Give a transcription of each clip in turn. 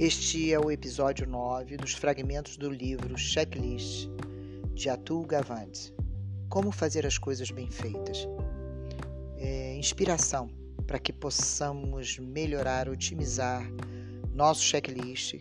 Este é o episódio 9 dos fragmentos do livro Checklist de Atul Gawande. Como fazer as coisas bem feitas. É, inspiração para que possamos melhorar, otimizar nosso checklist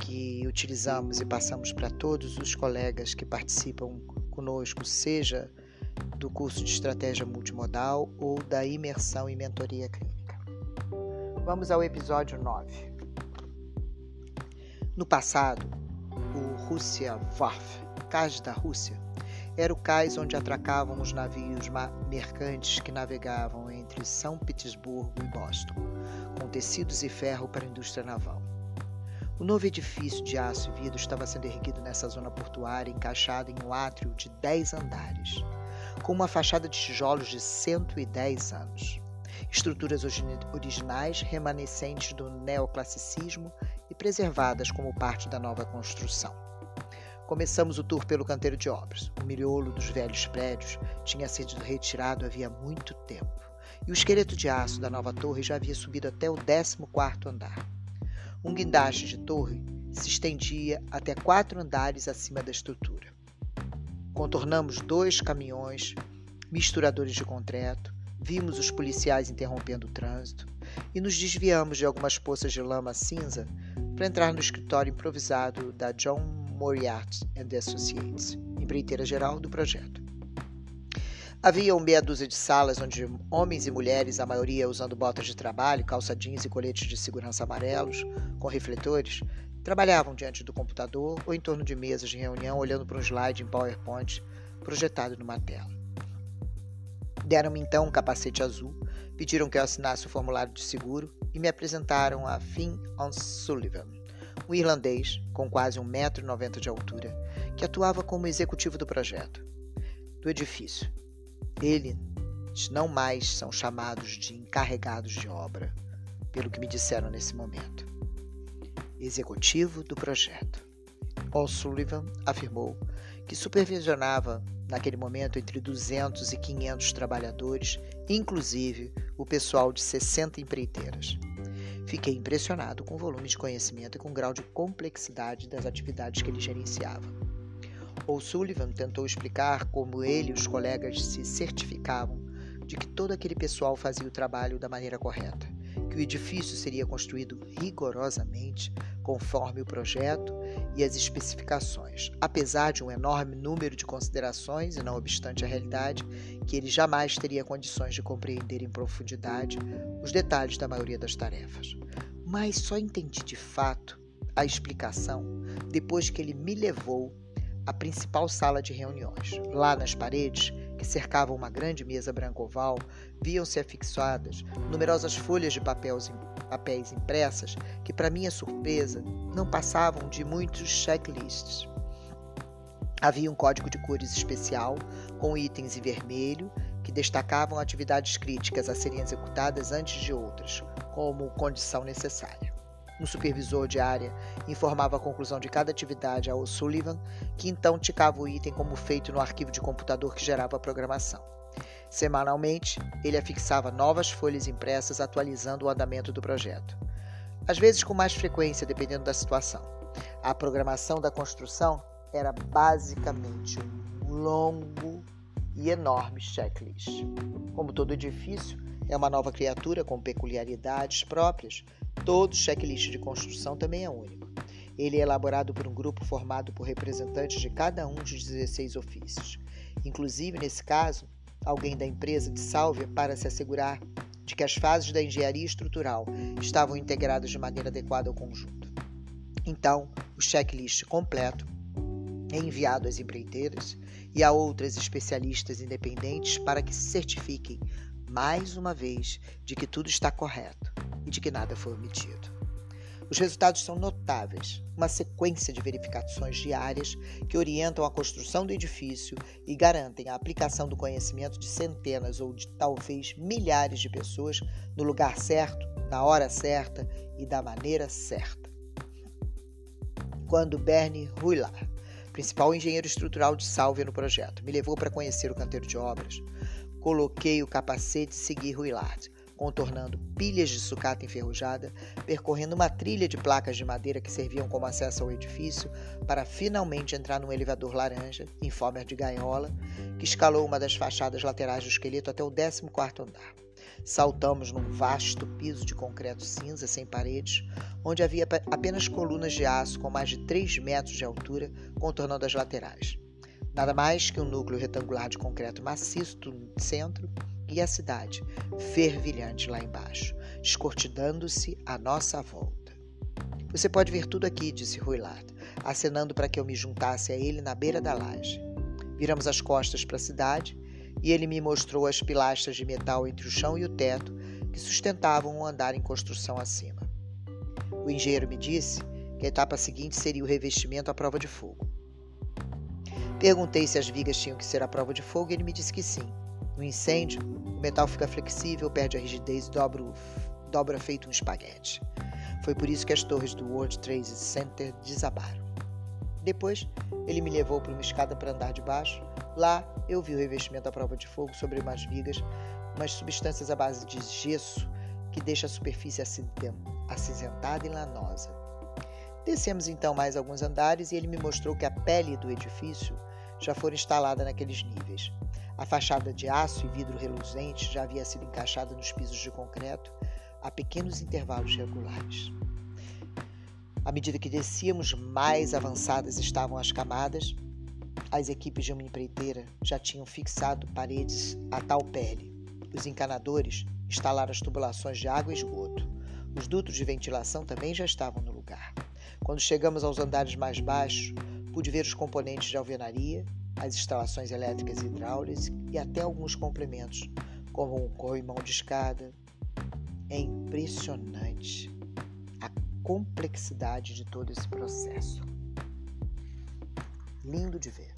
que utilizamos e passamos para todos os colegas que participam conosco, seja do curso de estratégia multimodal ou da imersão em mentoria clínica. Vamos ao episódio 9. No passado, o Rússia Warf, cais da Rússia, era o cais onde atracavam os navios mercantes que navegavam entre São Petersburgo e Boston, com tecidos e ferro para a indústria naval. O novo edifício de aço e vidro estava sendo erguido nessa zona portuária, encaixado em um átrio de 10 andares, com uma fachada de tijolos de 110 anos. Estruturas originais remanescentes do neoclassicismo preservadas como parte da nova construção. Começamos o tour pelo canteiro de obras. O miolo dos velhos prédios tinha sido retirado havia muito tempo, e o esqueleto de aço da nova torre já havia subido até o 14º andar. Um guindaste de torre se estendia até quatro andares acima da estrutura. Contornamos dois caminhões, misturadores de concreto, vimos os policiais interrompendo o trânsito e nos desviamos de algumas poças de lama cinza para entrar no escritório improvisado da John Moriarty and Associates, empreiteira geral do projeto. Havia uma meia dúzia de salas onde homens e mulheres, a maioria usando botas de trabalho, calça jeans e coletes de segurança amarelos, com refletores, trabalhavam diante do computador ou em torno de mesas de reunião olhando para um slide em PowerPoint projetado numa tela. Deram-me então um capacete azul, pediram que eu assinasse o formulário de seguro e me apresentaram a Finn O'Sullivan, um irlandês com quase 1,90m de altura, que atuava como executivo do projeto, do edifício. Eles não mais são chamados de encarregados de obra, pelo que me disseram nesse momento. Executivo do projeto. O'Sullivan afirmou que supervisionava naquele momento entre 200 e 500 trabalhadores, inclusive o pessoal de 60 empreiteiras. Fiquei impressionado com o volume de conhecimento e com o grau de complexidade das atividades que ele gerenciava. O'Sullivan tentou explicar como ele e os colegas se certificavam de que todo aquele pessoal fazia o trabalho da maneira correta, que o edifício seria construído rigorosamente conforme o projeto e as especificações, apesar de um enorme número de considerações e não obstante a realidade que ele jamais teria condições de compreender em profundidade os detalhes da maioria das tarefas. Mas só entendi de fato a explicação depois que ele me levou à principal sala de reuniões. Lá nas paredes, que cercavam uma grande mesa branca oval, viam-se afixadas numerosas folhas de papéis papéis impressas que, para minha surpresa, não passavam de muitos checklists. Havia um código de cores especial, com itens em vermelho, que destacavam atividades críticas a serem executadas antes de outras, como condição necessária. Um supervisor de área informava a conclusão de cada atividade ao Sullivan, que então ticava o item como feito no arquivo de computador que gerava a programação. Semanalmente, ele afixava novas folhas impressas atualizando o andamento do projeto. Às vezes com mais frequência, dependendo da situação. A programação da construção era basicamente um longo e enorme checklist. Como todo edifício é uma nova criatura com peculiaridades próprias, todo checklist de construção também é único. Ele é elaborado por um grupo formado por representantes de cada um dos 16 ofícios. Inclusive, nesse caso, alguém da empresa de Sálvia para se assegurar de que as fases da engenharia estrutural estavam integradas de maneira adequada ao conjunto. Então, o checklist completo é enviado às empreiteiras e a outras especialistas independentes para que se certifiquem, mais uma vez, de que tudo está correto e de que nada foi omitido. Os resultados são notáveis, uma sequência de verificações diárias que orientam a construção do edifício e garantem a aplicação do conhecimento de centenas ou de talvez milhares de pessoas no lugar certo, na hora certa e da maneira certa. Quando Bernie Ruilar, principal engenheiro estrutural de Sálvia no projeto, me levou para conhecer o canteiro de obras, coloquei o capacete e segui Ruilard contornando pilhas de sucata enferrujada, percorrendo uma trilha de placas de madeira que serviam como acesso ao edifício, para finalmente entrar num elevador laranja, em forma de gaiola, que escalou uma das fachadas laterais do esqueleto até o 14 andar. Saltamos num vasto piso de concreto cinza sem paredes, onde havia apenas colunas de aço com mais de 3 metros de altura contornando as laterais. Nada mais que um núcleo retangular de concreto maciço no centro e a cidade, fervilhante lá embaixo, escortidando-se à nossa volta. Você pode ver tudo aqui, disse Ruilard, acenando para que eu me juntasse a ele na beira da laje. Viramos as costas para a cidade e ele me mostrou as pilastras de metal entre o chão e o teto que sustentavam um andar em construção acima. O engenheiro me disse que a etapa seguinte seria o revestimento à prova de fogo. Perguntei se as vigas tinham que ser à prova de fogo e ele me disse que sim. No incêndio, o metal fica flexível, perde a rigidez e dobra, dobra feito um espaguete. Foi por isso que as torres do World Trade Center desabaram. Depois, ele me levou para uma escada para andar de baixo. Lá, eu vi o revestimento à prova de fogo sobre umas vigas, umas substâncias à base de gesso que deixa a superfície acinzentada e lanosa. Descemos então mais alguns andares e ele me mostrou que a pele do edifício já fora instalada naqueles níveis. A fachada de aço e vidro reluzente já havia sido encaixada nos pisos de concreto a pequenos intervalos regulares. À medida que descíamos, mais avançadas estavam as camadas. As equipes de uma empreiteira já tinham fixado paredes a tal pele. Os encanadores instalaram as tubulações de água e esgoto. Os dutos de ventilação também já estavam no lugar. Quando chegamos aos andares mais baixos, pude ver os componentes de alvenaria as instalações elétricas e hidráulicas e até alguns complementos, como um corrimão de escada. É impressionante a complexidade de todo esse processo. Lindo de ver.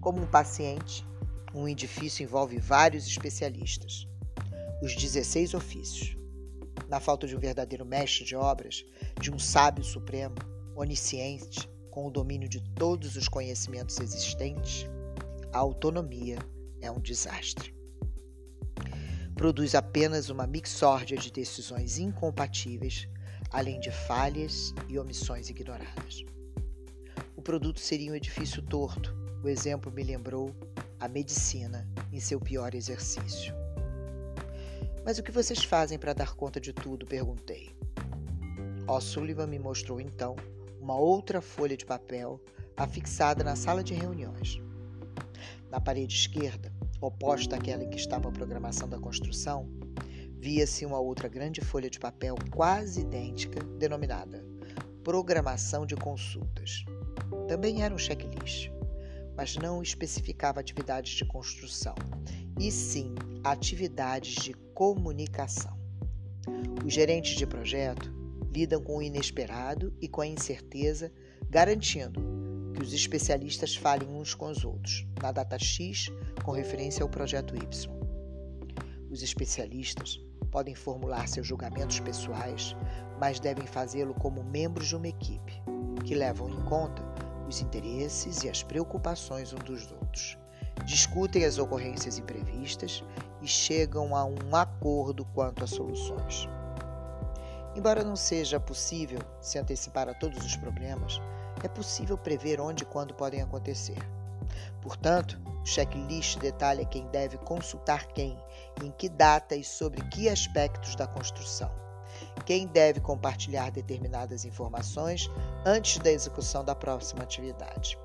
Como um paciente, um edifício envolve vários especialistas, os 16 ofícios. Na falta de um verdadeiro mestre de obras, de um sábio supremo, onisciente, com o domínio de todos os conhecimentos existentes, a autonomia é um desastre. Produz apenas uma mixórdia de decisões incompatíveis, além de falhas e omissões ignoradas. O produto seria um edifício torto. O exemplo me lembrou a medicina em seu pior exercício. Mas o que vocês fazem para dar conta de tudo? perguntei. O'Sullivan me mostrou então uma outra folha de papel afixada na sala de reuniões. Na parede esquerda, oposta àquela em que estava a programação da construção, via-se uma outra grande folha de papel quase idêntica, denominada Programação de Consultas. Também era um checklist, mas não especificava atividades de construção, e sim atividades de comunicação. Os gerentes de projeto lidam com o inesperado e com a incerteza, garantindo que os especialistas falem uns com os outros, na data X, com referência ao projeto Y. Os especialistas podem formular seus julgamentos pessoais, mas devem fazê-lo como membros de uma equipe, que levam em conta os interesses e as preocupações uns dos outros, discutem as ocorrências imprevistas e chegam a um acordo quanto às soluções. Embora não seja possível se antecipar a todos os problemas, é possível prever onde e quando podem acontecer. Portanto, o checklist detalha quem deve consultar quem, em que data e sobre que aspectos da construção. Quem deve compartilhar determinadas informações antes da execução da próxima atividade.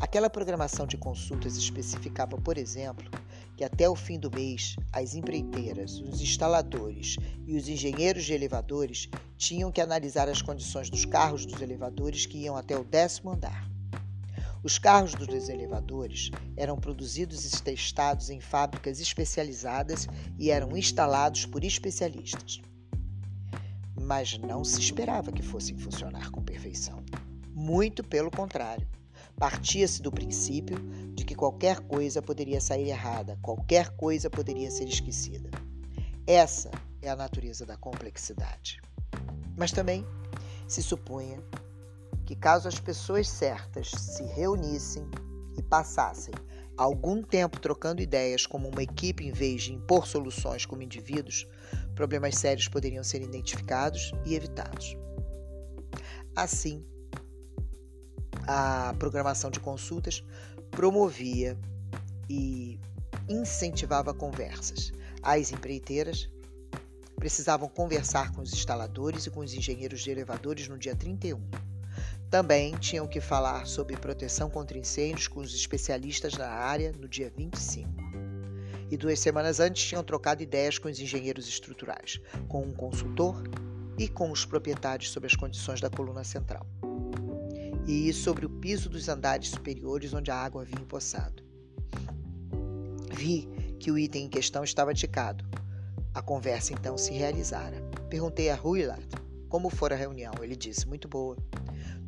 Aquela programação de consultas especificava, por exemplo, que até o fim do mês as empreiteiras, os instaladores e os engenheiros de elevadores tinham que analisar as condições dos carros dos elevadores que iam até o décimo andar. Os carros dos elevadores eram produzidos e testados em fábricas especializadas e eram instalados por especialistas. Mas não se esperava que fossem funcionar com perfeição. Muito pelo contrário. Partia-se do princípio de que qualquer coisa poderia sair errada, qualquer coisa poderia ser esquecida. Essa é a natureza da complexidade. Mas também se supunha que, caso as pessoas certas se reunissem e passassem algum tempo trocando ideias como uma equipe em vez de impor soluções como indivíduos, problemas sérios poderiam ser identificados e evitados. Assim, a programação de consultas promovia e incentivava conversas. As empreiteiras precisavam conversar com os instaladores e com os engenheiros de elevadores no dia 31. Também tinham que falar sobre proteção contra incêndios com os especialistas na área no dia 25. E duas semanas antes tinham trocado ideias com os engenheiros estruturais, com um consultor e com os proprietários sobre as condições da coluna central. E sobre o piso dos andares superiores onde a água havia empoçado. Vi que o item em questão estava ticado. A conversa então se realizara. Perguntei a Ruilard como fora a reunião. Ele disse: muito boa.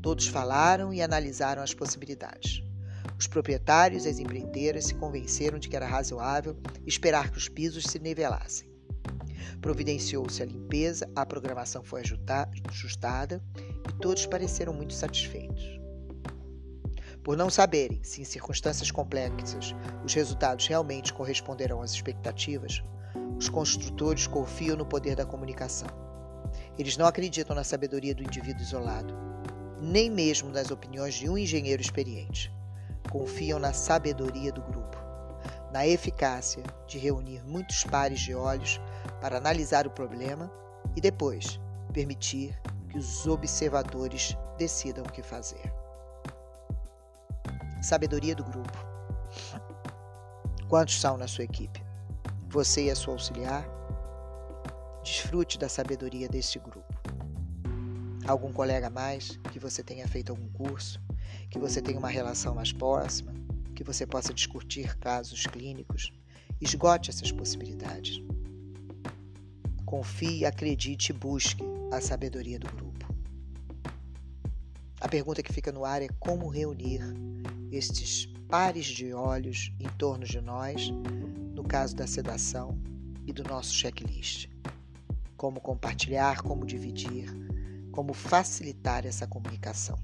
Todos falaram e analisaram as possibilidades. Os proprietários e as empreiteiras se convenceram de que era razoável esperar que os pisos se nivelassem. Providenciou-se a limpeza, a programação foi ajustada e todos pareceram muito satisfeitos. Por não saberem se, em circunstâncias complexas, os resultados realmente corresponderão às expectativas, os construtores confiam no poder da comunicação. Eles não acreditam na sabedoria do indivíduo isolado, nem mesmo nas opiniões de um engenheiro experiente. Confiam na sabedoria do grupo, na eficácia de reunir muitos pares de olhos para analisar o problema e depois permitir que os observadores decidam o que fazer. Sabedoria do grupo. Quantos são na sua equipe? Você e a sua auxiliar? Desfrute da sabedoria deste grupo. Algum colega mais que você tenha feito algum curso, que você tenha uma relação mais próxima, que você possa discutir casos clínicos. Esgote essas possibilidades. Confie, acredite e busque a sabedoria do grupo. A pergunta que fica no ar é como reunir estes pares de olhos em torno de nós, no caso da sedação e do nosso checklist. Como compartilhar, como dividir, como facilitar essa comunicação.